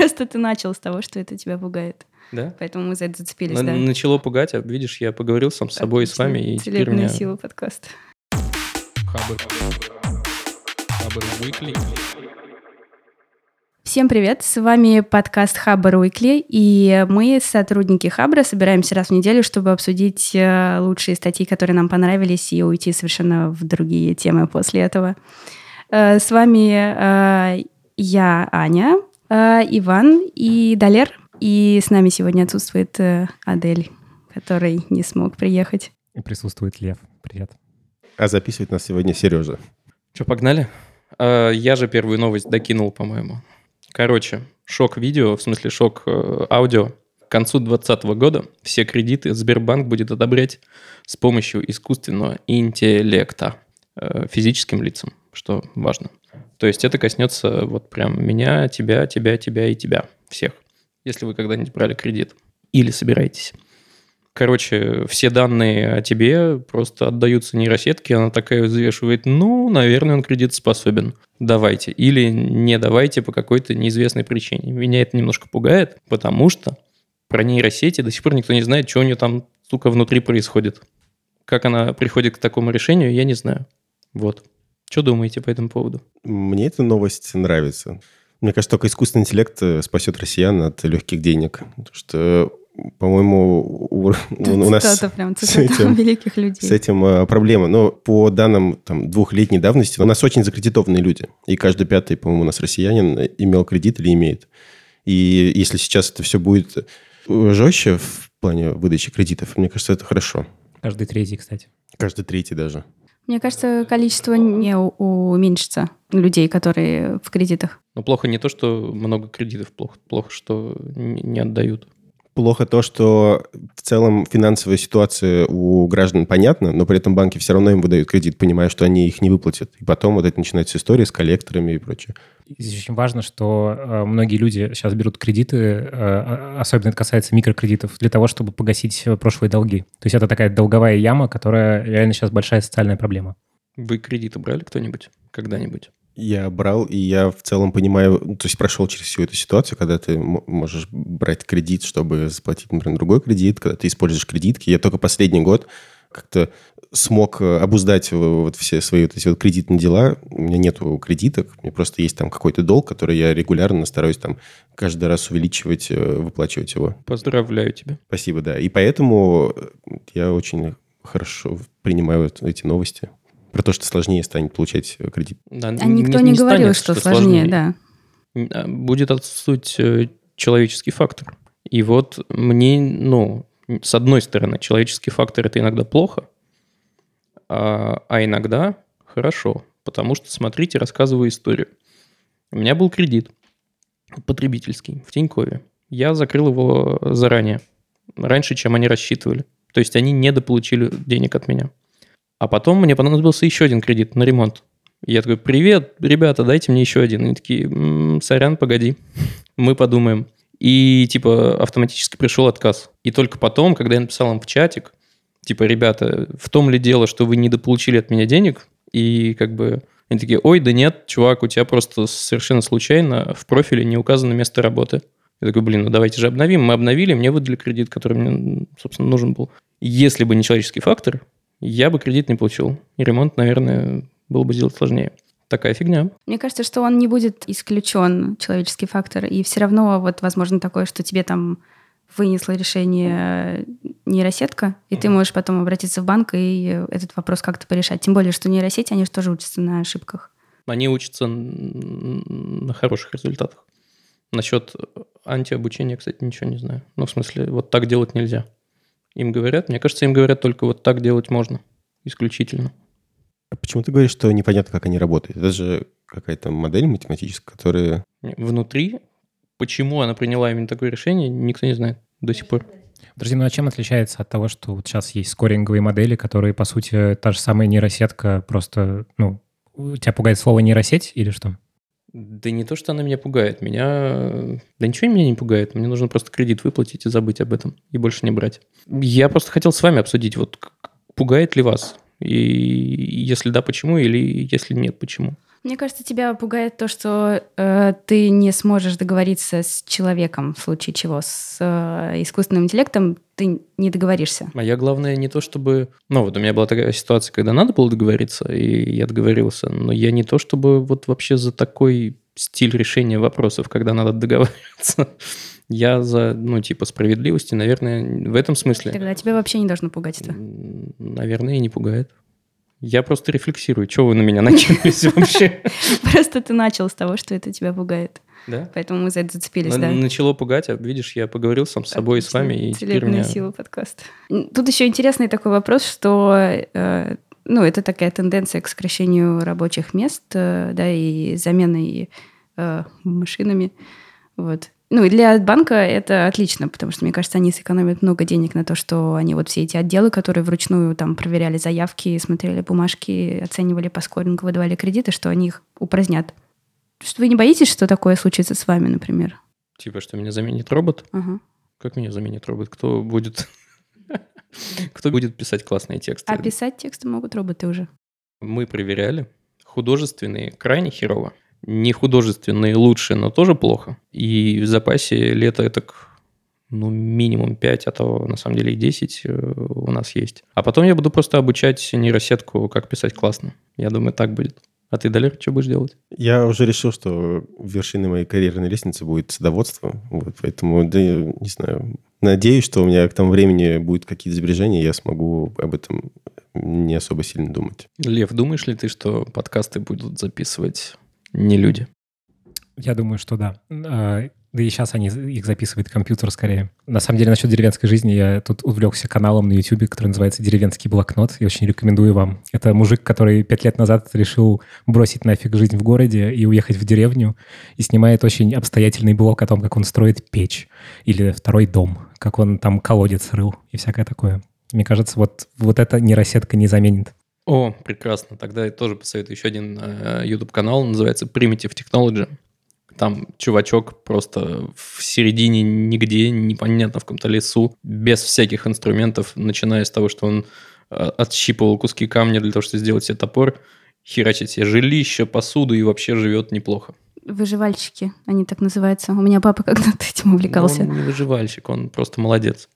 Просто ты начал с того, что это тебя пугает. Да? Поэтому мы за это зацепились, На- да. Начало пугать, а видишь, я поговорил сам с собой и с вами, и теперь мне... сила подкаста. Хабр. Хабр Weekly. Всем привет, с вами подкаст Хабр Уикли, и мы, сотрудники Хабра, собираемся раз в неделю, чтобы обсудить э, лучшие статьи, которые нам понравились, и уйти совершенно в другие темы после этого. Э, С вами э, я, Аня, Иван и Далер, и с нами сегодня отсутствует э, Адель, который не смог приехать. И присутствует Лев. Привет. А записывает нас сегодня Сережа. Что, погнали? А, Я же первую новость докинул, по-моему. Короче, шок видео, в смысле шок э, аудио. К концу 2020 года все кредиты Сбербанк будет одобрять с помощью искусственного интеллекта э, физическим лицам, что важно. То есть это коснется вот прям меня, тебя, тебя, тебя и тебя, всех. Если вы когда-нибудь брали кредит или собираетесь. Короче, все данные о тебе просто отдаются нейросетке, она такая взвешивает, ну, наверное, он кредитоспособен, давайте. Или не давайте по какой-то неизвестной причине. Меня это немножко пугает, потому что про нейросети до сих пор никто не знает, что у нее там, сука, внутри происходит. Как она приходит к такому решению, я не знаю. Вот. Что думаете по этому поводу? Мне эта новость нравится. Мне кажется, только искусственный интеллект э, спасет россиян от легких денег. Потому что, по-моему, у, у- у нас прям, с этим- великих людей. с этим э, проблема. Но по данным там, двухлетней давности у нас очень закредитованные люди. И каждый пятый, по-моему, у нас россиянин э, имел кредит или имеет. И если сейчас это все будет жестче в плане выдачи кредитов, мне кажется, это хорошо. Каждый третий, кстати. Каждый третий даже. Мне кажется, количество не уменьшится людей, которые в кредитах. Ну, плохо не то, что много кредитов, плохо, плохо что не отдают. Плохо то, что в целом финансовая ситуация у граждан понятна, но при этом банки все равно им выдают кредит, понимая, что они их не выплатят. И потом вот это начинается история с коллекторами и прочее. Здесь очень важно, что э, многие люди сейчас берут кредиты, э, особенно это касается микрокредитов, для того, чтобы погасить э, прошлые долги. То есть это такая долговая яма, которая реально сейчас большая социальная проблема. Вы кредиты брали кто-нибудь? Когда-нибудь? Я брал, и я в целом понимаю, ну, то есть прошел через всю эту ситуацию, когда ты можешь брать кредит, чтобы заплатить, например, другой кредит, когда ты используешь кредитки. Я только последний год как-то смог э, обуздать э, вот все свои вот эти вот кредитные дела. У меня нету кредиток, у меня просто есть там какой-то долг, который я регулярно стараюсь там каждый раз увеличивать, э, выплачивать его. Поздравляю тебя. Спасибо, да. И поэтому я очень хорошо принимаю эти новости про то, что сложнее станет получать э, кредит. Да, А никто не, говорил, станет, что, сложнее, да. А, Будет отсутствовать э, человеческий фактор. И вот мне, ну, с одной стороны, человеческий фактор это иногда плохо, а, а иногда хорошо. Потому что, смотрите, рассказываю историю. У меня был кредит потребительский в Тинькове. Я закрыл его заранее, раньше, чем они рассчитывали. То есть они недополучили денег от меня. А потом мне понадобился еще один кредит на ремонт. И Я такой, привет, ребята, дайте мне еще один. Они такие, «М, сорян, погоди, мы подумаем. И типа автоматически пришел отказ. И только потом, когда я написал им в чатик, типа, ребята, в том ли дело, что вы недополучили от меня денег, и как бы они такие, ой, да нет, чувак, у тебя просто совершенно случайно в профиле не указано место работы. Я такой, блин, ну давайте же обновим. Мы обновили, мне выдали кредит, который мне, собственно, нужен был. Если бы не человеческий фактор, я бы кредит не получил. И ремонт, наверное, было бы сделать сложнее. Такая фигня. Мне кажется, что он не будет исключен, человеческий фактор, и все равно вот возможно такое, что тебе там вынесла решение нейросетка, и ты можешь потом обратиться в банк и этот вопрос как-то порешать. Тем более, что нейросети, они же тоже учатся на ошибках. Они учатся на хороших результатах. Насчет антиобучения, кстати, ничего не знаю. Ну, в смысле, вот так делать нельзя. Им говорят, мне кажется, им говорят только вот так делать можно. Исключительно. А почему ты говоришь, что непонятно, как они работают? Это же какая-то модель математическая, которая... Внутри, почему она приняла именно такое решение, никто не знает до сих пор. Подожди, ну а чем отличается от того, что вот сейчас есть скоринговые модели, которые, по сути, та же самая нейросетка, просто, ну, тебя пугает слово нейросеть или что? Да не то, что она меня пугает. Меня... Да ничего меня не пугает. Мне нужно просто кредит выплатить и забыть об этом. И больше не брать. Я просто хотел с вами обсудить, вот пугает ли вас И если да, почему, или если нет, почему. Мне кажется, тебя пугает то, что э, ты не сможешь договориться с человеком в случае чего. С э, искусственным интеллектом ты не договоришься. А я, главное, не то чтобы... Ну, вот у меня была такая ситуация, когда надо было договориться, и я договорился, но я не то чтобы вот вообще за такой стиль решения вопросов, когда надо договариваться. Я за, ну, типа, справедливости, наверное, в этом смысле. Тогда тебя вообще не должно пугать это. Наверное, и не пугает. Я просто рефлексирую. Чего вы на меня накинулись вообще? Просто ты начал с того, что это тебя пугает. Да? Поэтому мы за это зацепились, да. Начало пугать, а видишь, я поговорил сам с собой и с вами, и теперь меня... сила подкаста. Тут еще интересный такой вопрос, что э, ну, это такая тенденция к сокращению рабочих мест, э, да, и заменой э, машинами. Вот. Ну, и для банка это отлично, потому что, мне кажется, они сэкономят много денег на то, что они вот все эти отделы, которые вручную там проверяли заявки, смотрели бумажки, оценивали по скорингу, выдавали кредиты, что они их упразднят. Что вы не боитесь, что такое случится с вами, например? Типа, что меня заменит робот? Ага. Как меня заменит робот? Кто будет... Кто будет писать классные тексты? А писать тексты могут роботы уже. Мы проверяли. Художественные крайне херово. Не художественные лучше, но тоже плохо. И в запасе лето так ну, минимум 5, а то на самом деле и 10 э, у нас есть. А потом я буду просто обучать нейросетку, как писать классно. Я думаю, так будет. А ты, Далер, что будешь делать? Я уже решил, что вершиной моей карьерной лестницы будет садоводство. Вот, поэтому, да, не знаю, надеюсь, что у меня к тому времени будут какие-то сбережения, я смогу об этом не особо сильно думать. Лев, думаешь ли ты, что подкасты будут записывать не люди? Я думаю, что да. А, Да и сейчас они их записывает компьютер скорее. На самом деле, насчет деревенской жизни я тут увлекся каналом на YouTube, который называется «Деревенский блокнот». Я очень рекомендую вам. Это мужик, который пять лет назад решил бросить нафиг жизнь в городе и уехать в деревню, и снимает очень обстоятельный блог о том, как он строит печь или второй дом, как он там колодец рыл и всякое такое. Мне кажется, вот, вот эта нейросетка не заменит. О, прекрасно. Тогда я тоже посоветую еще один э, YouTube-канал, называется Primitive Technology. Там чувачок просто в середине нигде, непонятно в каком-то лесу, без всяких инструментов, начиная с того, что он э, отщипывал куски камня для того, чтобы сделать себе топор, херачит себе жилище, посуду и вообще живет неплохо. Выживальщики, они так называются. У меня папа когда-то этим увлекался. Но он не выживальщик, он просто молодец.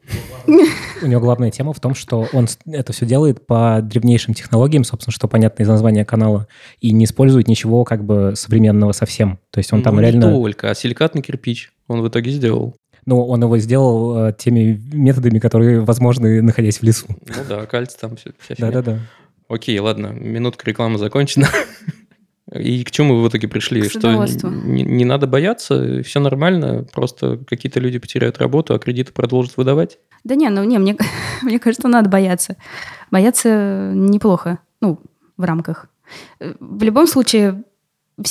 У него главная тема в том, что он это все делает по древнейшим технологиям, собственно, что понятно из названия канала, и не использует ничего как бы современного совсем. То есть он там Ну, реально... Не только, а силикатный кирпич он в итоге сделал. Ну, он его сделал э, теми методами, которые возможны, находясь в лесу. Ну да, кальций там все. Да-да-да. Окей, ладно, минутка рекламы закончена. И к чему вы в итоге пришли? К Что не, не надо бояться, все нормально, просто какие-то люди потеряют работу, а кредиты продолжат выдавать? Да не, ну не, мне, мне кажется, надо бояться. Бояться неплохо, ну, в рамках. Э, В любом случае,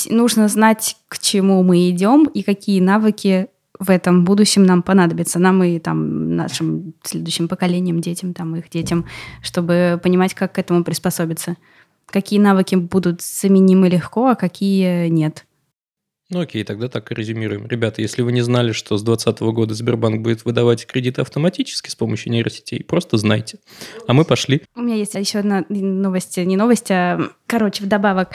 нужно знать, к чему мы идем и какие навыки в этом будущем нам понадобятся. Нам и там нашим следующим поколениям, детям, там их детям, чтобы понимать, как к этому приспособиться. Какие навыки будут заменимы легко, а какие нет. Ну окей, тогда так и резюмируем. Ребята, если вы не знали, что с 2020 года Сбербанк будет выдавать кредиты автоматически с помощью нейросетей, просто знайте. А мы пошли. У меня есть еще одна новость, не новость, а, короче, вдобавок.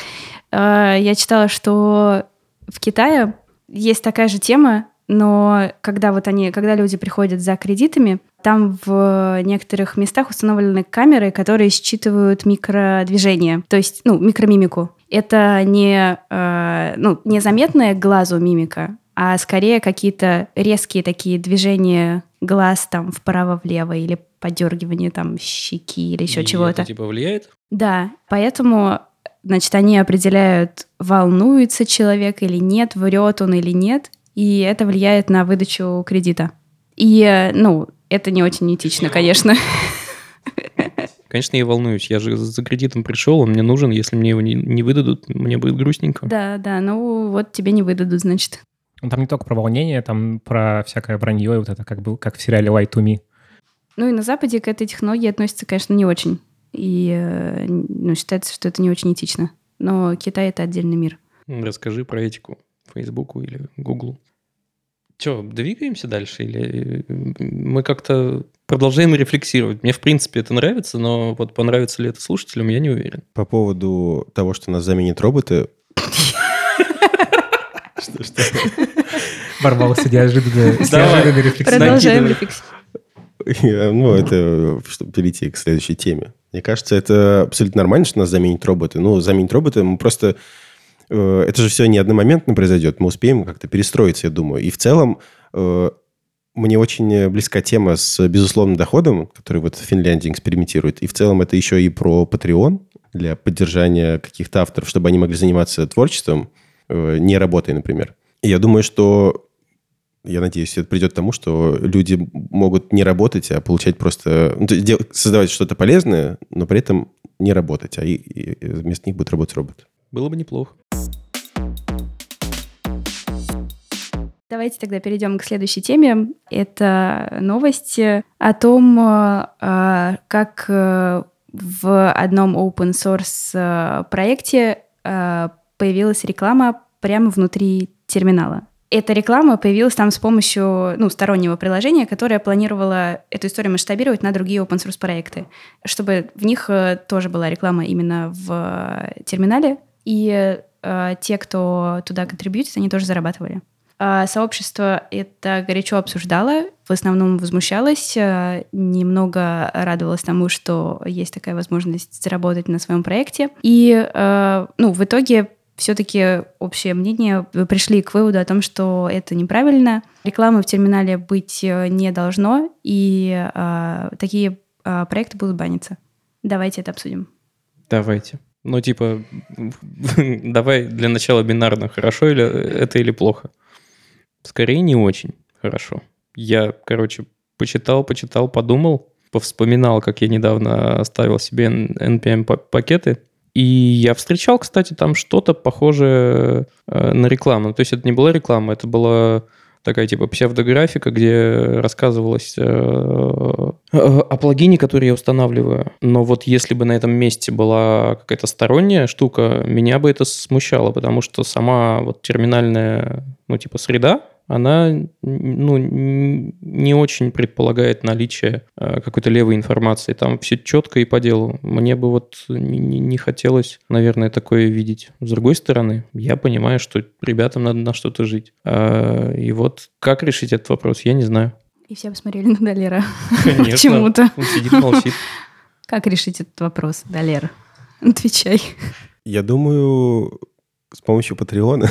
Э, Я читала, что в Китае есть такая же тема, но когда вот они, когда люди приходят за кредитами, там в некоторых местах установлены камеры, которые считывают микродвижения, то есть, ну, микромимику. Это не, э, ну, незаметная глазу мимика, а скорее какие-то резкие такие движения глаз там вправо-влево или подергивание там щеки или еще чего-то. Это типа влияет? Да, поэтому, значит, они определяют, волнуется человек или нет, врет он или нет, и это влияет на выдачу кредита. И, э, ну, это не очень этично, конечно. Конечно, я волнуюсь. Я же за кредитом пришел, он мне нужен. Если мне его не, не выдадут, мне будет грустненько. Да, да, ну вот тебе не выдадут, значит. Ну, Там не только про волнение, там про всякое вранье, и вот это как, был, как в сериале Lie to Me. Ну и на Западе к этой технологии относятся, конечно, не очень. И э, ну, считается, что это не очень этично. Но Китай — это отдельный мир. Расскажи про этику Фейсбуку или Гуглу. Че, двигаемся дальше или мы как-то продолжаем рефлексировать? Мне, в принципе, это нравится, но вот понравится ли это слушателям, я не уверен. По поводу того, что нас заменят роботы... Что, что? Ворвался неожиданно. Продолжаем рефлексию. Ну, это чтобы перейти к следующей теме. Мне кажется, это абсолютно нормально, что нас заменят роботы. Ну, заменить роботы мы просто... Э, это же все не одномоментно произойдет. Мы успеем как-то перестроиться, я думаю. И в целом э, мне очень близка тема с безусловным доходом, который вот в Финляндии экспериментирует. И в целом это еще и про Patreon для поддержания каких-то авторов, чтобы они могли заниматься творчеством, э, не работой, например. И я думаю, что я надеюсь, это придет к тому, что люди могут не работать, а получать просто... Ну, создавать что-то полезное, но при этом не работать, а и, и вместо них будет работать робот. Было бы неплохо. Давайте тогда перейдем к следующей теме. Это новости о том, а, как э, в одном open source э, проекте э, появилась реклама прямо внутри терминала. Эта реклама появилась там с помощью ну, стороннего приложения, которое планировало эту историю масштабировать на другие open source проекты, чтобы в них тоже была реклама именно в терминале, и э, те, кто туда контрибьютит, они тоже зарабатывали. А сообщество это горячо обсуждало, в основном возмущалось, э, немного радовалось тому, что есть такая возможность заработать на своем проекте. И э, ну, в итоге все-таки общее мнение пришли к выводу о том, что это неправильно. Рекламы в терминале быть э, не должно, и такие проекты будут баниться. Давайте это обсудим. Давайте. Ну, типа, давай для начала бинарно, хорошо или это или плохо. Скорее, не очень хорошо. Я, короче, почитал, почитал, подумал, повспоминал, как я недавно оставил себе NPM-пакеты, и я встречал, кстати, там что-то похожее э, на рекламу. То есть это не была реклама, это была такая типа псевдографика, где рассказывалось э, о плагине, который я устанавливаю. Но вот если бы на этом месте была какая-то сторонняя штука, меня бы это смущало, потому что сама вот терминальная, ну типа среда, она ну, не очень предполагает наличие э, какой-то левой информации. Там все четко и по делу. Мне бы вот не, не хотелось, наверное, такое видеть. С другой стороны, я понимаю, что ребятам надо на что-то жить. А, и вот как решить этот вопрос, я не знаю. И все посмотрели на Долера. Конечно. Почему-то. Он сидит, молчит. Как решить этот вопрос, Долер? Отвечай. Я думаю, с помощью Патреона.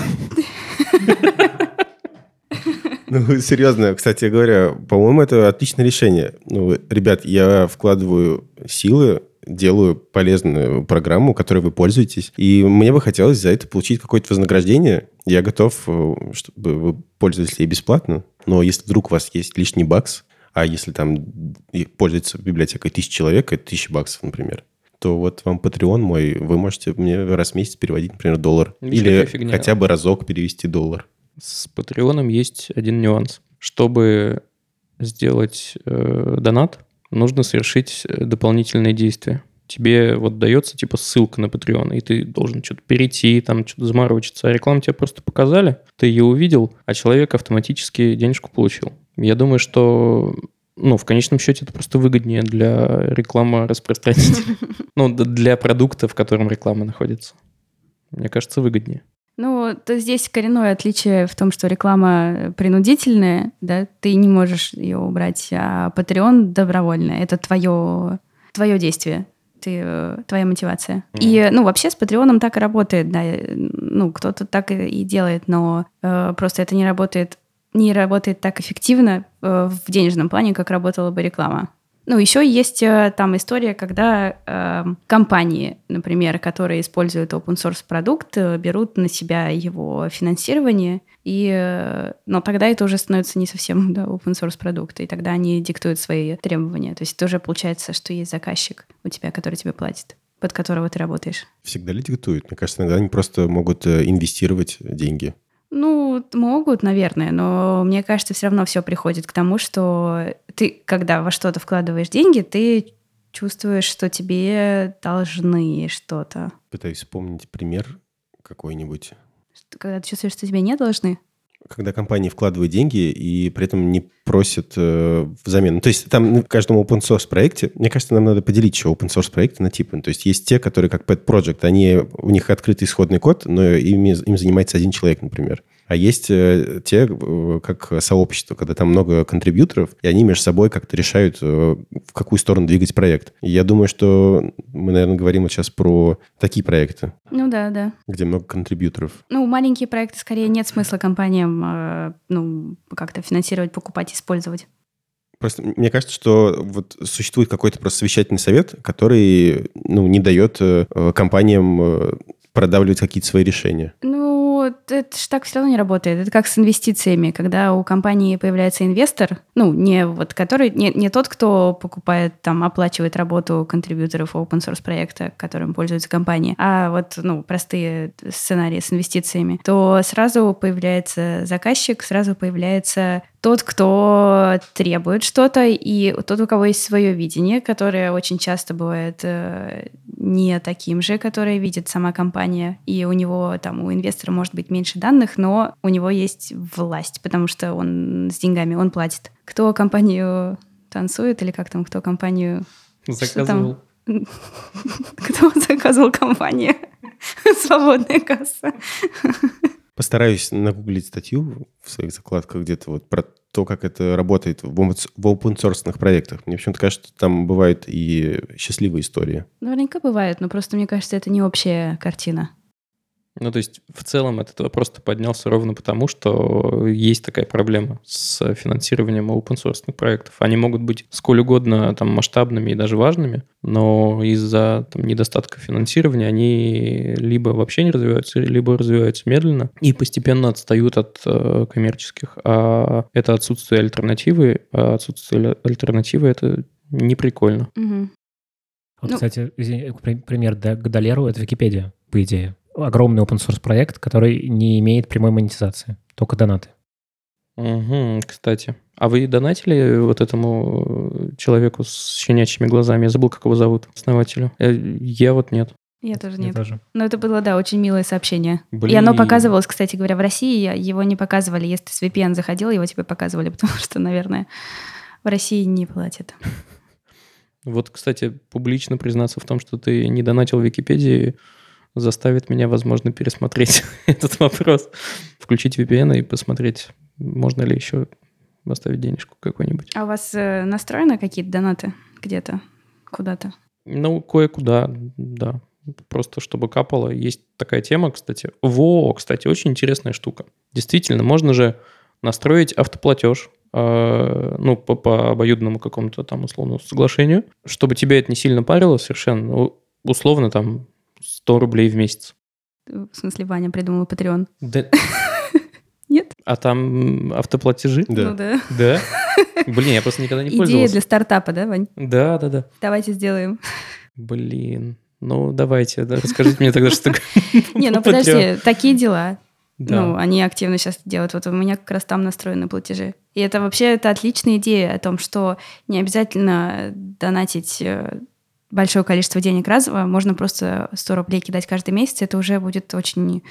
Ну, серьезно, кстати говоря, по-моему, это отличное решение. Ну, ребят, я вкладываю силы, делаю полезную программу, которой вы пользуетесь, и мне бы хотелось за это получить какое-то вознаграждение. Я готов, э, чтобы вы пользовались ей бесплатно, но если вдруг у вас есть лишний бакс, а если там пользуется библиотекой тысячи человек, это тысяча баксов, например, то вот вам Patreon мой, вы можете мне раз в месяц переводить, например, доллар. Видишь, Или хотя бы разок перевести доллар. С Патреоном есть один нюанс. Чтобы сделать э, донат, нужно совершить э, дополнительные действия. Тебе вот дается типа ссылка на Patreon, и ты должен что-то перейти, там что-то заморочиться. А рекламу тебе просто показали, ты ее увидел, а человек автоматически денежку получил. Я думаю, что ну, в конечном счете это просто выгоднее для рекламы распространителя. Ну, для продукта, в котором реклама находится. Мне кажется, выгоднее. Ну, то здесь коренное отличие в том, что реклама принудительная, да, ты не можешь ее убрать, а Patreon добровольная. Это твое, твое действие ты, твоя мотивация. Mm. И, ну, вообще с Патреоном так и работает, да, ну, кто-то так и делает, но э, просто это не работает, не работает так эффективно э, в денежном плане, как работала бы реклама. Ну, еще есть э, там история, когда э, компании, например, которые используют open source продукт, э, берут на себя его финансирование, и, э, но тогда это уже становится не совсем да, open source продукт, и тогда они диктуют свои требования. То есть это уже получается, что есть заказчик у тебя, который тебе платит под которого ты работаешь. Всегда ли диктуют? Мне кажется, иногда они просто могут э, инвестировать деньги. Ну, могут, наверное, но мне кажется, все равно все приходит к тому, что ты, когда во что-то вкладываешь деньги, ты чувствуешь, что тебе должны что-то. Пытаюсь вспомнить пример какой-нибудь. Когда ты чувствуешь, что тебе не должны? Когда компании вкладывают деньги и при этом не просят э, взамен. Ну, то есть там ну, в каждом open source проекте, мне кажется, нам надо поделить еще open source проекты на типы. То есть есть те, которые как pet project, они, у них открытый исходный код, но ими, им занимается один человек, например. А есть э, те, э, как сообщество, когда там много контрибьюторов, и они между собой как-то решают, э, в какую сторону двигать проект. И я думаю, что мы, наверное, говорим вот сейчас про такие проекты. Ну да, да. Где много контрибьюторов. Ну, маленькие проекты скорее нет смысла компаниям ну, как-то финансировать, покупать, использовать. Просто мне кажется, что вот существует какой-то просто совещательный совет, который ну, не дает компаниям продавливать какие-то свои решения. Ну, это же так все равно не работает. Это как с инвестициями. Когда у компании появляется инвестор, ну, не вот который, не, не тот, кто покупает, там, оплачивает работу контрибьюторов open source проекта, которым пользуется компания, а вот, ну, простые сценарии с инвестициями, то сразу появляется заказчик, сразу появляется тот, кто требует что-то, и тот, у кого есть свое видение, которое очень часто бывает э, не таким же, которое видит сама компания, и у него там, у инвестора может быть меньше данных, но у него есть власть, потому что он с деньгами, он платит. Кто компанию танцует или как там, кто компанию... Заказывал. Кто заказывал компанию? Свободная касса. Постараюсь нагуглить статью в своих закладках где-то вот про то, как это работает в open source проектах. Мне почему-то кажется, что там бывают и счастливые истории. Наверняка бывают, но просто мне кажется, это не общая картина. Ну, то есть, в целом этот вопрос поднялся ровно потому, что есть такая проблема с финансированием open source проектов. Они могут быть сколь угодно там, масштабными и даже важными, но из-за там, недостатка финансирования они либо вообще не развиваются, либо развиваются медленно и постепенно отстают от э, коммерческих. А это отсутствие альтернативы, а отсутствие альтернативы — это не прикольно. Угу. Вот, ну, кстати, извини, пример к Долеру — это Википедия, по идее огромный open source проект, который не имеет прямой монетизации, только донаты. Угу, кстати. А вы донатили вот этому человеку с щенячьими глазами? Я забыл, как его зовут, основателю. Э, я вот нет. Я тоже Я нет. тоже. Но это было, да, очень милое сообщение. Блин. И оно показывалось, кстати говоря, в России. Его не показывали. Если ты с VPN заходил, его тебе показывали, потому что, наверное, в России не платят. Вот, кстати, публично признаться в том, что ты не донатил Википедии, заставит меня, возможно, пересмотреть этот вопрос. Включить VPN и посмотреть, можно ли еще оставить денежку какой-нибудь. А у вас э, настроены какие-то донаты где-то, куда-то? Ну, кое-куда, да. Просто чтобы капало. Есть такая тема, кстати. Во, кстати, очень интересная штука. Действительно, можно же настроить автоплатеж, э, ну, по, по обоюдному какому-то там условному соглашению, чтобы тебя это не сильно парило совершенно. Условно там 100 рублей в месяц. В смысле, Ваня придумал Patreon? Да. Нет? А там автоплатежи? Да. Ну да. Да? Блин, я просто никогда не Идея пользовался. для стартапа, да, Вань? Да, да, да. Давайте сделаем. Блин. Ну, давайте, да, расскажите мне тогда, что Не, ну подожди, такие дела. Ну, Да. они активно сейчас делают. Вот у меня как раз там настроены платежи. И это вообще это отличная идея о том, что не обязательно донатить э, большое количество денег разово, можно просто 100 рублей кидать каждый месяц, это уже будет очень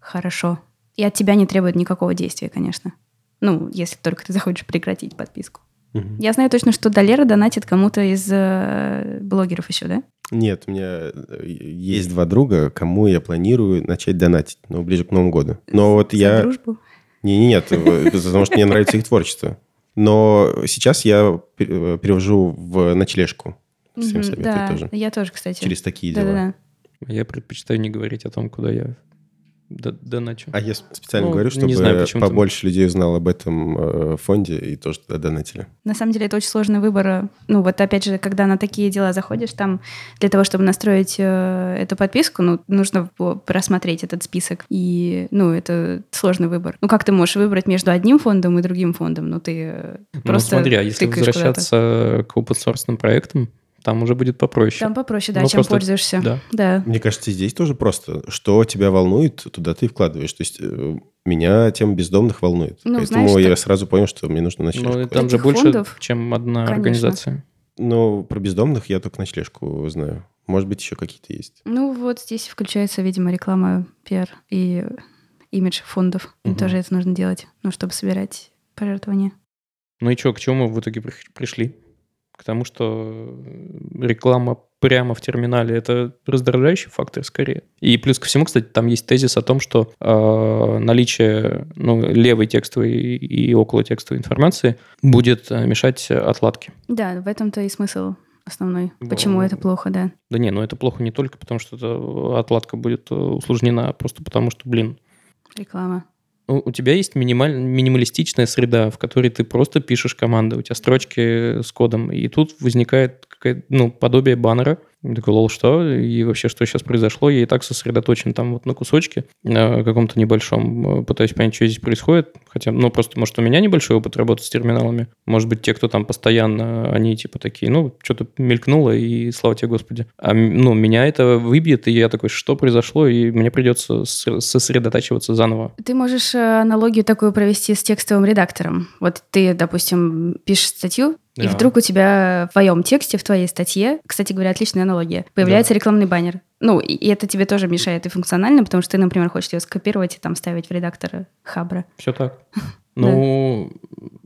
хорошо. И от тебя не требует никакого действия, конечно. Ну, если только ты захочешь прекратить подписку. Мгм. Я знаю точно, что Долера донатит кому-то из э, блогеров еще, да? Нет, у меня э, есть два друга, кому я планирую начать донатить, но ближе к Новому году. Но вот За я... дружбу. Не, не, нет, э, потому что мне нравится их творчество. Но сейчас я э, перевожу в ночлежку. Всем советую да, тоже. я тоже, кстати. Через такие дела. Да-да-да. Я предпочитаю не говорить о том, куда я доначу. А я специально Ну, говорю, не чтобы знаю, почему-то. побольше людей узнал об этом э, фонде и тоже туда донатили. На самом деле это очень сложный выбор. Ну вот опять же, когда на такие дела заходишь, там для того, чтобы настроить э, эту подписку, ну нужно просмотреть этот список. И, ну, это сложный выбор. Ну как ты можешь выбрать между одним фондом и другим фондом? Ну ты э, Ну, просто смотри, а если возвращаться к open проектам, там уже будет попроще. Там попроще, да, Ну, чем просто- пользуешься. Да. Да. Мне кажется, здесь тоже просто, что тебя волнует, туда ты и вкладываешь. То есть э, меня тема бездомных волнует. Ну, Поэтому знаешь, я так- сразу понял, что мне нужно ночлежку. Ну, и там же больше, фондов, чем одна конечно. организация. Но про бездомных я только ночлежку знаю. Может быть, еще какие-то есть. Ну вот здесь включается, видимо, реклама, пиар и имидж фондов. Им Мгм. тоже это нужно делать, ну, чтобы собирать пожертвования. Ну и что, к чему мы в итоге при- пришли? К тому, что реклама прямо в терминале это раздражающий фактор скорее. И плюс ко всему, кстати, там есть тезис о том, что э, наличие ну, левой текстовой и около текстовой информации будет э, мешать отладке. Да, в этом-то и смысл основной. Почему это плохо, да. Да не, ну это плохо не только потому, что отладка будет э, усложнена, а просто потому что, блин, Реклама. У тебя есть минималь... минималистичная среда, в которой ты просто пишешь команды, у тебя строчки с кодом, и тут возникает ну, подобие баннера. Я такой, лол, что? И вообще, что сейчас произошло? Я и так сосредоточен там вот на кусочке э, каком-то небольшом, э, пытаюсь понять, что здесь происходит. Хотя, ну, просто, может, у меня небольшой опыт работы с терминалами. Может быть, те, кто там постоянно, они типа такие, ну, что-то мелькнуло, и слава тебе, Господи. А, ну, меня это выбьет, и я такой, что произошло? И мне придется сосредотачиваться заново. Ты можешь э, аналогию такую провести с текстовым редактором. Вот ты, допустим, пишешь статью, и Да. вдруг у тебя в твоем тексте, в твоей статье, кстати говоря, отличная аналогия, появляется рекламный баннер. Ну, и и это тебе тоже мешает и функционально, потому что ты, например, хочешь ее скопировать и там ставить в редактор Хабра. Все так. Ну,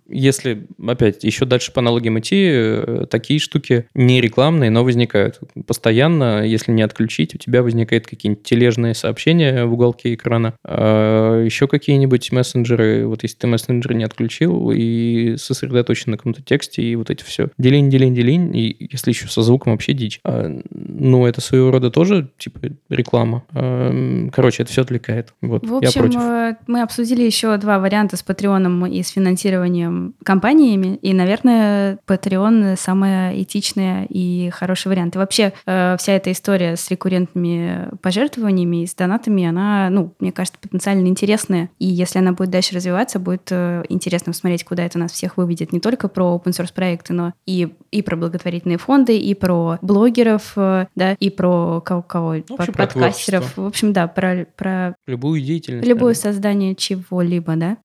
если, опять, еще дальше по аналогиям идти, э, такие штуки не рекламные, но возникают. Постоянно, если не отключить, у тебя возникают какие-нибудь тележные сообщения в уголке экрана, а еще какие-нибудь мессенджеры. Вот если ты мессенджер не отключил и сосредоточен на каком-то тексте, и вот эти все делень, делень, делень, и если еще со звуком вообще дичь. А, Ну, это своего рода тоже, типа, реклама. А, Короче, это все отвлекает. Вот, В я общем, против. э, мы обсудили еще два варианта с Патреоном и с финансированием компаниями. И, наверное, Patreon самая этичная и хороший вариант. И вообще э, вся эта история с рекуррентными пожертвованиями и с донатами, она, ну, мне кажется, потенциально интересная. И если она будет дальше развиваться, будет э, интересно посмотреть, куда это нас всех выведет. Не только про open source проекты, но и, и про благотворительные фонды, и про блогеров, э, да, и про кого, кого общем, про подкастеров. творчество. В общем, да, про, про Любую деятельность. Любое наверное. создание чего-либо, да?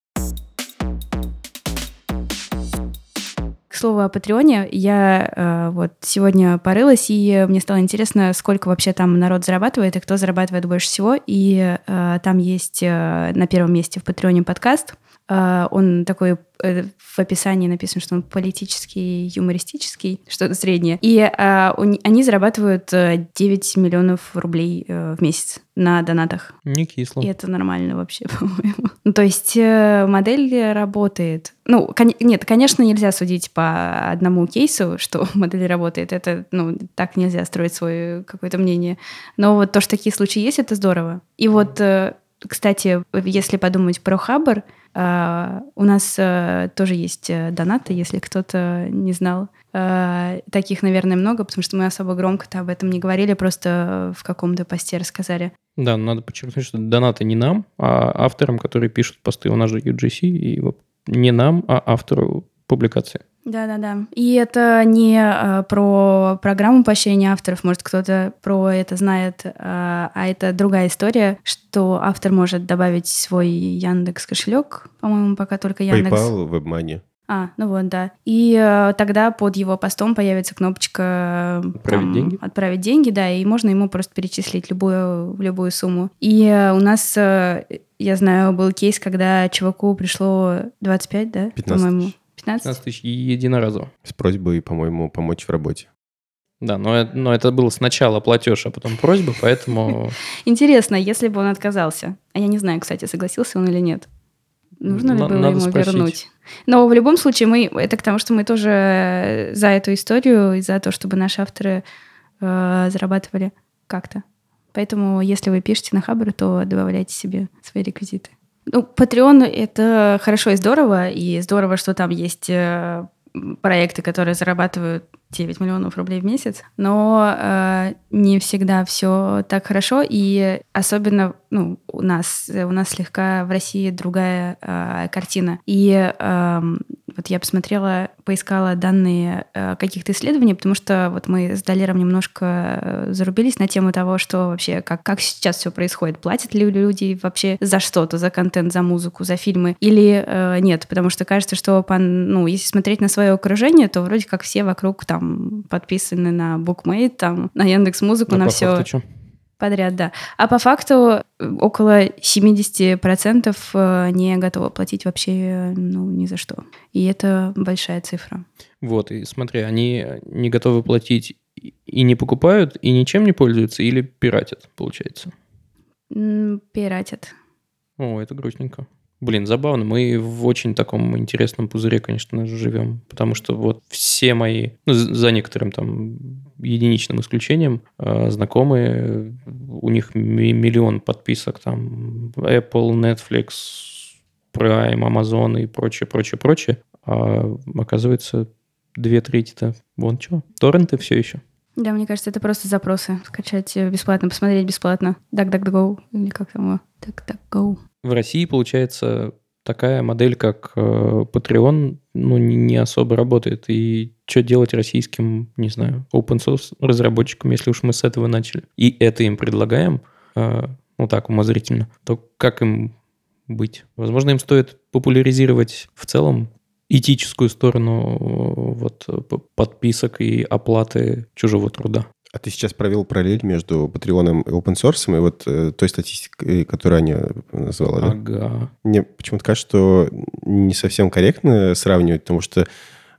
Слову о Патреоне, я э, вот сегодня порылась, и мне стало интересно, сколько вообще там народ зарабатывает и кто зарабатывает больше всего. И э, там есть э, на первом месте в Патреоне подкаст. Э, он такой э, в описании написано, что он политический, юмористический, что-то среднее. И э, ни- они зарабатывают э, 9 миллионов рублей э, в месяц на донатах. Не кисло. И это нормально вообще, по-моему. Ну, то есть э, модель работает. Ну, кон- нет, конечно, нельзя судить по одному кейсу, что модель работает. Это, ну, так нельзя строить свое какое-то мнение. Но вот то, что такие случаи есть, это здорово. И вот, э, кстати, если подумать про Хабр, э, у нас э, тоже есть э, донаты, если кто-то не знал. Таких, наверное, много, потому что мы особо громко-то об этом не говорили, просто в каком-то посте рассказали. Да, надо подчеркнуть, что донаты не нам, а авторам, которые пишут посты. У нас же UGC, и не нам, а автору публикации. Да-да-да. И это не э, про программу поощрения авторов, может, кто-то про это знает, э, а это другая история, что автор может добавить свой Яндекс кошелек, по-моему, пока только Яндекс. PayPal, WebMoney. А, ну вот, да. И э, тогда под его постом появится кнопочка э, Отправить деньги? отправить деньги, да, и можно ему просто перечислить любую, любую сумму. И э, у нас, э, я знаю, был кейс, когда чуваку пришло 25, да, 15 по-моему. Тысяч. 15? 15 тысяч единоразово. С просьбой, по-моему, помочь в работе. Да, но, это- но это был сначала платеж, а потом просьба, поэтому... Интересно, если бы он отказался. А я не знаю, кстати, согласился он или нет. Нужно ли было надо ему спросить. вернуть? Но в любом случае, мы это к тому, что мы тоже за эту историю и за то, чтобы наши авторы э, зарабатывали как-то. Поэтому, если вы пишете на Хабр, то добавляйте себе свои реквизиты. Ну, Patreon — это хорошо и здорово, и здорово, что там есть э, проекты, которые зарабатывают 9 миллионов рублей в месяц, но э, не всегда все так хорошо, и особенно ну, у нас у нас слегка в России другая э, картина. И эм, вот я посмотрела, поискала данные э, каких-то исследований, потому что вот мы с Далером немножко э, зарубились на тему того, что вообще как как сейчас все происходит, платят ли люди вообще за что-то, за контент, за музыку, за фильмы, или э, нет, потому что кажется, что по, ну если смотреть на свое окружение, то вроде как все вокруг там подписаны на Bookmate, там на Яндекс Музыку, а на все. Подряд, да. А по факту э, около 70% э, не готовы платить вообще ну, ни за что. И это большая цифра. Вот, и смотри, они не готовы платить и не покупают, и ничем не пользуются, или пиратят, получается? Пиратят. О, это грустненько. Блин, забавно. Мы в очень таком интересном пузыре, конечно, живем. Потому что вот все мои, ну, за некоторым там единичным исключением, э, знакомые, у них миллион подписок, там, Apple, Netflix, Prime, Amazon и прочее, прочее, прочее. А оказывается, две трети-то вон что, торренты все еще. Да, мне кажется, это просто запросы. Скачать бесплатно, посмотреть бесплатно. DuckDuckGo или как там его? DuckDuckGo. В России, получается, такая модель, как э, Patreon, ну, не особо работает. И что делать российским, не знаю, open source разработчикам, если уж мы с этого начали, и это им предлагаем, э, ну так, умозрительно, то как им быть? Возможно, им стоит популяризировать в целом этическую сторону вот, подписок и оплаты чужого труда. А ты сейчас провел параллель между Patreon и open source и вот э, той статистикой, которую Аня назвала, да? Ага. Мне почему-то кажется, что не совсем корректно сравнивать, потому что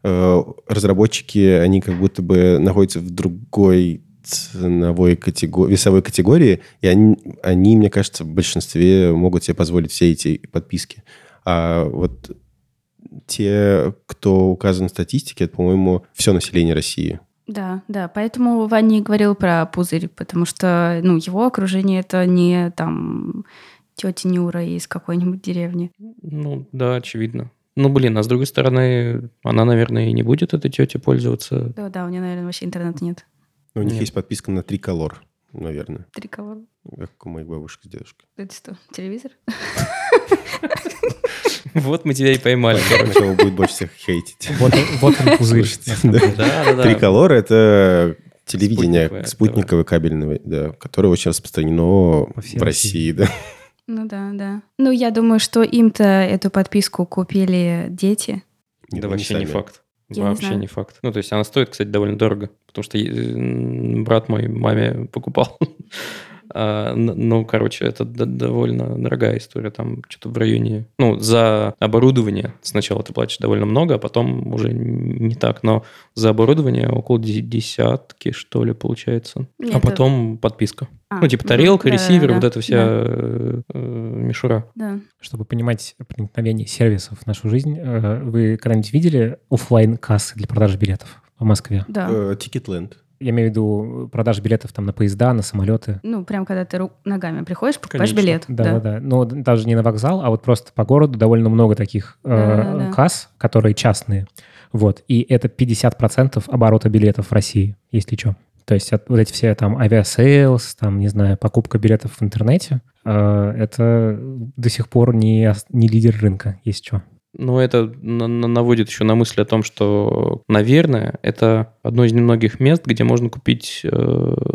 э, разработчики, они как будто бы находятся в другой ценовой категории, весовой категории, и они, они, мне кажется, в большинстве могут себе позволить все эти подписки. А вот те, кто указан в статистике, это, по-моему, все население России. Да, да, поэтому Ваня говорил про пузырь, потому что, ну, его окружение это не там тетя Нюра из какой-нибудь деревни. Ну, да, очевидно. Ну, блин, а с другой стороны, она, наверное, и не будет этой тете пользоваться. Да, да, у нее, наверное, вообще интернета нет. Но у них нет. есть подписка на триколор, наверное. Триколор? Как у моих бабушек с дедушкой. Это что, телевизор? Вот мы тебя и поймали. Кого будет больше всех хейтить. Вот, вот он пузырь. Триколор — это телевидение спутниковое, кабельное, да, которое очень распространено в России, да. Ну да, да. Ну, я думаю, что им-то эту подписку купили дети. Да вообще не факт. Вообще не факт. Ну, то есть она стоит, кстати, довольно дорого, потому что брат мой маме покупал ну, короче, это довольно дорогая история. Там что-то в районе... Ну, за оборудование сначала ты платишь довольно много, а потом уже не так. Но за оборудование около десятки, что ли, получается. Нет, а потом это... подписка. А, ну, типа ну, тарелка, ну, ресивер, да, вот эта вся да. э, мишура. Да. Чтобы понимать проникновение сервисов в нашу жизнь, э, вы когда-нибудь видели офлайн кассы для продажи билетов в Москве? Да. Ticketland. Э, я имею в виду продажи билетов там на поезда, на самолеты. Ну, прям когда ты ногами приходишь, покупаешь Конечно. билет. Да, да, да. Но даже не на вокзал, а вот просто по городу довольно много таких да, э, да, касс, которые частные. Вот. И это 50% оборота билетов в России, если что. То есть вот эти все там Aviasales, там, не знаю, покупка билетов в интернете, э, это до сих пор не, не лидер рынка, если что. Ну, это наводит еще на мысль о том, что, наверное, это одно из немногих мест, где можно купить, э,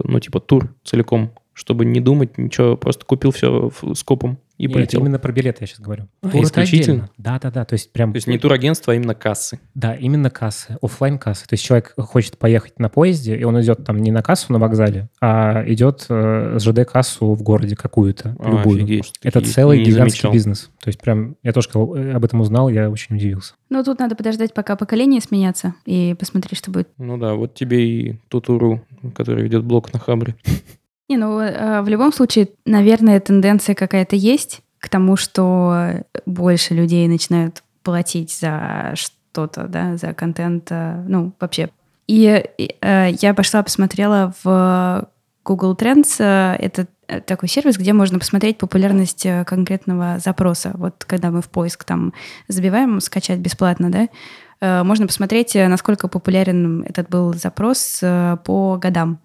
ну, типа, тур целиком, чтобы не думать ничего, просто купил все скопом и Нет, полетел. именно про билеты я сейчас говорю. А, Тур исключительно? Да, да, да. То есть прям... То есть не турагентство, а именно кассы. Да, именно кассы, офлайн кассы. То есть человек хочет поехать на поезде, и он идет там не на кассу на вокзале, а идет э, с ЖД-кассу в городе какую-то, а, любую. Офигеть, Это целый гигантский замечал. бизнес. То есть прям я тоже об этом узнал, я очень удивился. Ну, тут надо подождать, пока поколение сменятся, и посмотреть, что будет. Ну да, вот тебе и Тутуру, который ведет блог на Хабре. Не, ну, э, в любом случае, наверное, тенденция какая-то есть к тому, что больше людей начинают платить за что-то, да, за контент, э, ну, вообще. И э, я пошла, посмотрела в Google Trends, это такой сервис, где можно посмотреть популярность конкретного запроса. Вот когда мы в поиск там забиваем «скачать бесплатно», да, можно посмотреть, насколько популярен этот был запрос по годам.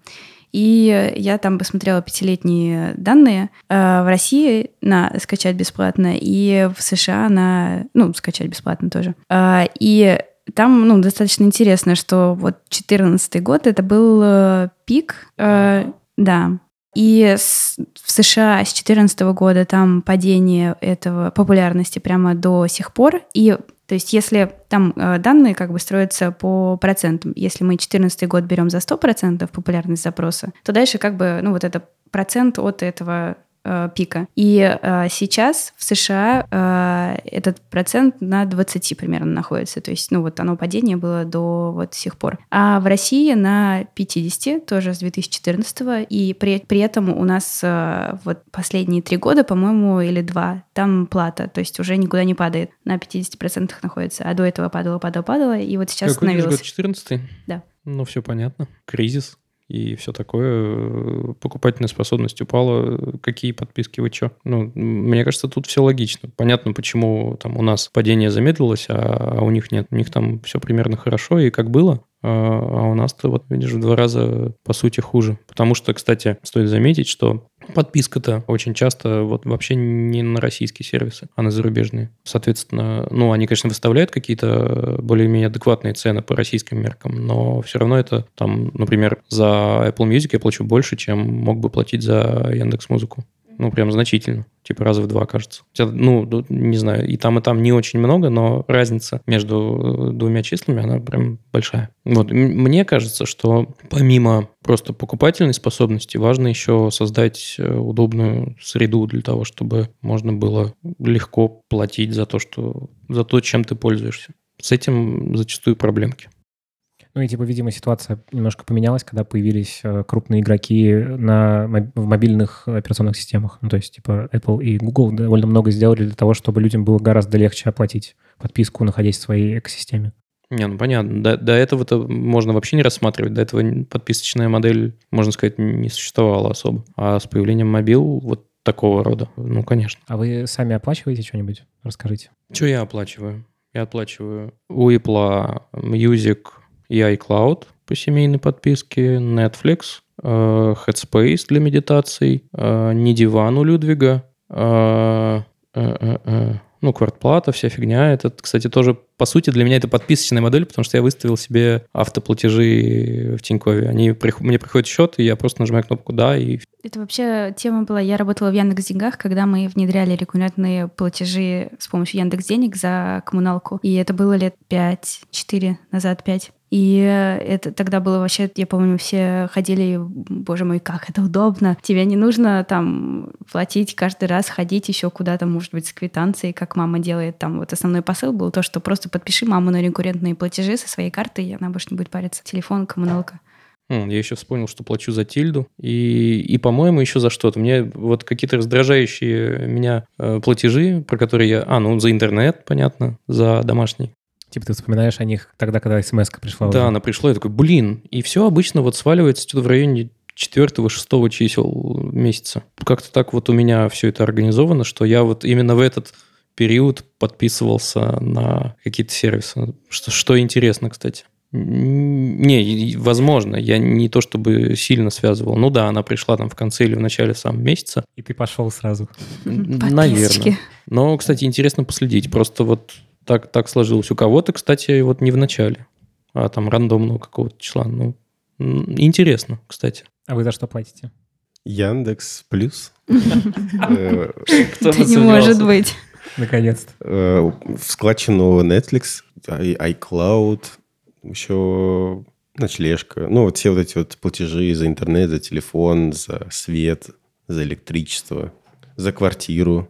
И я там посмотрела пятилетние данные. Э, в России на скачать бесплатно, и в США на... Ну, скачать бесплатно тоже. Э, и там, ну, достаточно интересно, что вот 2014 год это был э, пик, да, и с, в США с 2014 года там падение этого популярности прямо до сих пор. И то есть если там э, данные как бы строятся по процентам, если мы 2014 год берем за 100% популярность запроса, то дальше как бы, ну вот это процент от этого э, пика. И э, сейчас в США э, этот процент на 20 примерно находится. То есть, ну вот оно падение было до вот сих пор. А в России на 50, тоже с 2014 и при, при этом у нас э, вот последние три года, по-моему, или два, там плата, то есть уже никуда не падает, на 50% находится. А до этого падало, падало, падало, и вот сейчас Какой остановилось. год? 14 Да. Ну, все понятно. Кризис и все такое. Покупательная способность упала. Какие подписки, вы что? Ну, мне кажется, тут все логично. Понятно, почему там у нас падение замедлилось, а у них нет. У них там все примерно хорошо и как было. А а у нас-то, вот видишь, в два раза, по сути, хуже. Потому что, кстати, стоит заметить, что подписка-то очень часто вот вообще не на российские сервисы, а на зарубежные. Соответственно, ну, они, конечно, выставляют какие-то более-менее адекватные цены по российским меркам, но все равно это там, например, за Apple Music я плачу больше, чем мог бы платить за Яндекс Музыку. Ну, прям значительно. Типа раза в два, кажется. Хотя, ну, не знаю, и там, и там не очень много, но разница между э, двумя числами, она прям большая. Вот, мне кажется, что помимо просто покупательной способности, важно еще создать э, удобную среду для того, чтобы можно было легко платить за то, что, за то, чем ты пользуешься. С этим зачастую проблемки. Ну и, типа, видимо, ситуация немножко поменялась, когда появились э, крупные игроки на, в мобильных операционных системах. Ну, то есть, типа, Apple и Google довольно много сделали для того, чтобы людям было гораздо легче оплатить подписку, находясь в своей экосистеме. Не, ну понятно. До, до этого-то можно вообще не рассматривать. До этого подписочная модель, можно сказать, не существовала особо. А с появлением мобил вот такого рода, ну, конечно. А вы сами оплачиваете что-нибудь? Расскажите. Что я оплачиваю? Я оплачиваю у Apple Music и iCloud по семейной подписке, Netflix, э, Headspace для медитаций, э, не диван у Людвига, э, ну, квартплата, вся фигня. Это, кстати, тоже, по сути, для меня это подписочная модель, потому что я выставил себе автоплатежи в Тинькове. Они, мне приходит счет, и я просто нажимаю кнопку «да», и Это вообще тема была. Я работала в Яндекс Деньгах, когда мы внедряли регулярные платежи с помощью Яндекс Денег за коммуналку. И это было лет 5-4 назад, 5. И это тогда было вообще, я помню, все ходили, боже мой, как это удобно. Тебе не нужно там платить каждый раз, ходить еще куда-то, может быть, с квитанцией, как мама делает. Там вот основной посыл был то, что просто подпиши маму на регулярные платежи со своей карты, и она больше не будет париться. Телефон, коммуналка. Я еще вспомнил, что плачу за тильду. И, и по-моему, еще за что-то. Мне вот какие-то раздражающие меня э, платежи, про которые я... А, ну, за интернет, понятно, за домашний. Типа ты вспоминаешь о них тогда, когда смс пришла уже. Да, она пришла, я такой, блин. И все обычно вот сваливается что-то в районе 4-6 чисел месяца. Как-то так вот у меня все это организовано, что я вот именно в этот период подписывался на какие-то сервисы. Что, что интересно, кстати. Не, возможно, я не то чтобы сильно связывал. Ну да, она пришла там в конце или в начале самого месяца. И ты пошел сразу. Наверное. Но, кстати, интересно последить. Просто вот так, так сложилось. У кого-то, кстати, вот не в начале, а там рандомного какого-то числа. Ну, интересно, кстати. А вы за что платите? Яндекс Плюс. Это не может быть. Наконец-то. э, В складчину Netflix, iCloud, еще ночлежка. Ну, вот все вот эти вот платежи за интернет, за телефон, за свет, за электричество, за квартиру.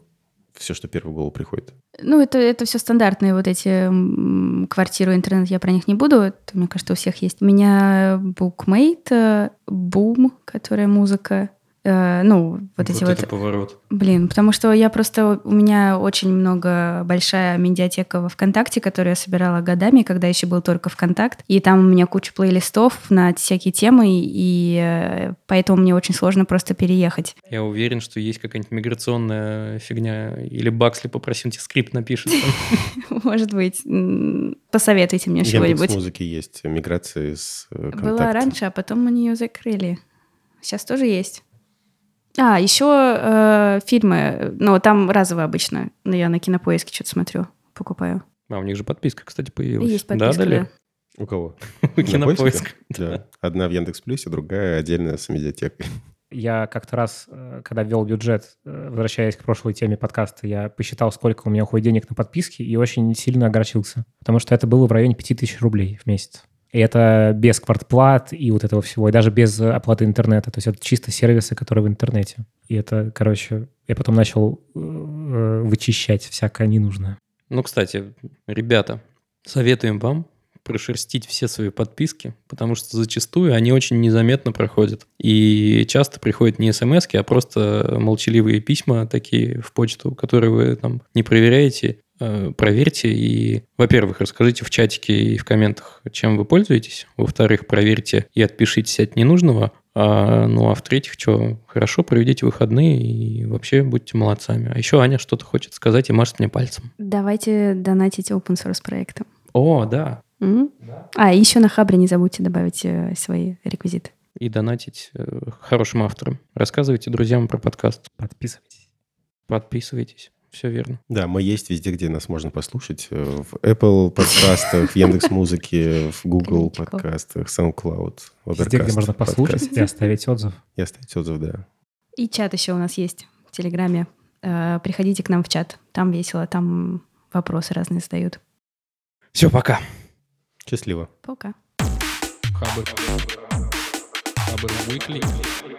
Все, что первое в голову приходит. Ну, это, это все стандартные вот эти квартиры, интернет, я про них не буду. Это, мне кажется, у всех есть. У меня букмейт, бум, которая музыка. Э, ну, вот, эти вот... поворот. Блин, потому что я просто... У меня очень много, большая медиатека во ВКонтакте, которую я собирала годами, когда еще был только ВКонтакт. И там у меня куча плейлистов на всякие темы, и э, поэтому мне очень сложно просто переехать. Я уверен, что есть какая-нибудь миграционная фигня. Или Баксли попросим тебе скрипт напишет. Может быть. Посоветуйте мне В чего-нибудь. Яндекс.Музыке есть миграция с э, Была раньше, а потом они ее закрыли. Сейчас тоже есть. А, еще э, фильмы. Ну, там разово обычно. Но я на кинопоиске что-то смотрю, покупаю. А у них же подписка, кстати, появилась. Есть подписка, да, да. У кого? Кинопоиск. Да. Одна в Яндекс Плюсе, другая отдельно с медиатекой. Я как-то раз, э, когда ввел бюджет, э, возвращаясь к прошлой теме подкаста, я посчитал, сколько у меня уходит денег на подписки, и очень сильно огорчился. Потому что это было в районе 5000 рублей в месяц. И это без квартплат и вот этого всего, и даже без оплаты интернета. То есть это чисто сервисы, которые в интернете. И это, короче, я потом начал э, вычищать всякое ненужное. Ну, кстати, ребята, советуем вам прошерстить все свои подписки, потому что зачастую они очень незаметно проходят. И часто приходят не смс, а просто молчаливые письма такие в почту, которые вы там не проверяете. Э, проверьте и, во-первых, расскажите в чатике и в комментах, чем вы пользуетесь. Во-вторых, проверьте и отпишитесь от ненужного. А, ну, а в-третьих, что, хорошо, проведите выходные и вообще будьте молодцами. А еще Аня что-то хочет сказать и машет мне пальцем. Давайте донатить open source проектам. О, да. М? А, и еще на Хабре не забудьте добавить э, свои реквизиты. И донатить э, хорошим авторам. Рассказывайте друзьям про подкаст. Подписывайтесь. Подписывайтесь. Все верно. Да, мы есть везде, где нас можно послушать. э, В Apple подкастах, в Яндекс Музыке, в Google подкастах, SoundCloud, Везде, где Overcast можно послушать подкаст. и оставить отзыв. И оставить отзыв, да. И чат еще у нас есть в Телеграме. Э, Приходите к нам в чат. Там весело, там вопросы разные задают. Все, пока. Счастливо. Пока. Хабр. Хабр Weekly.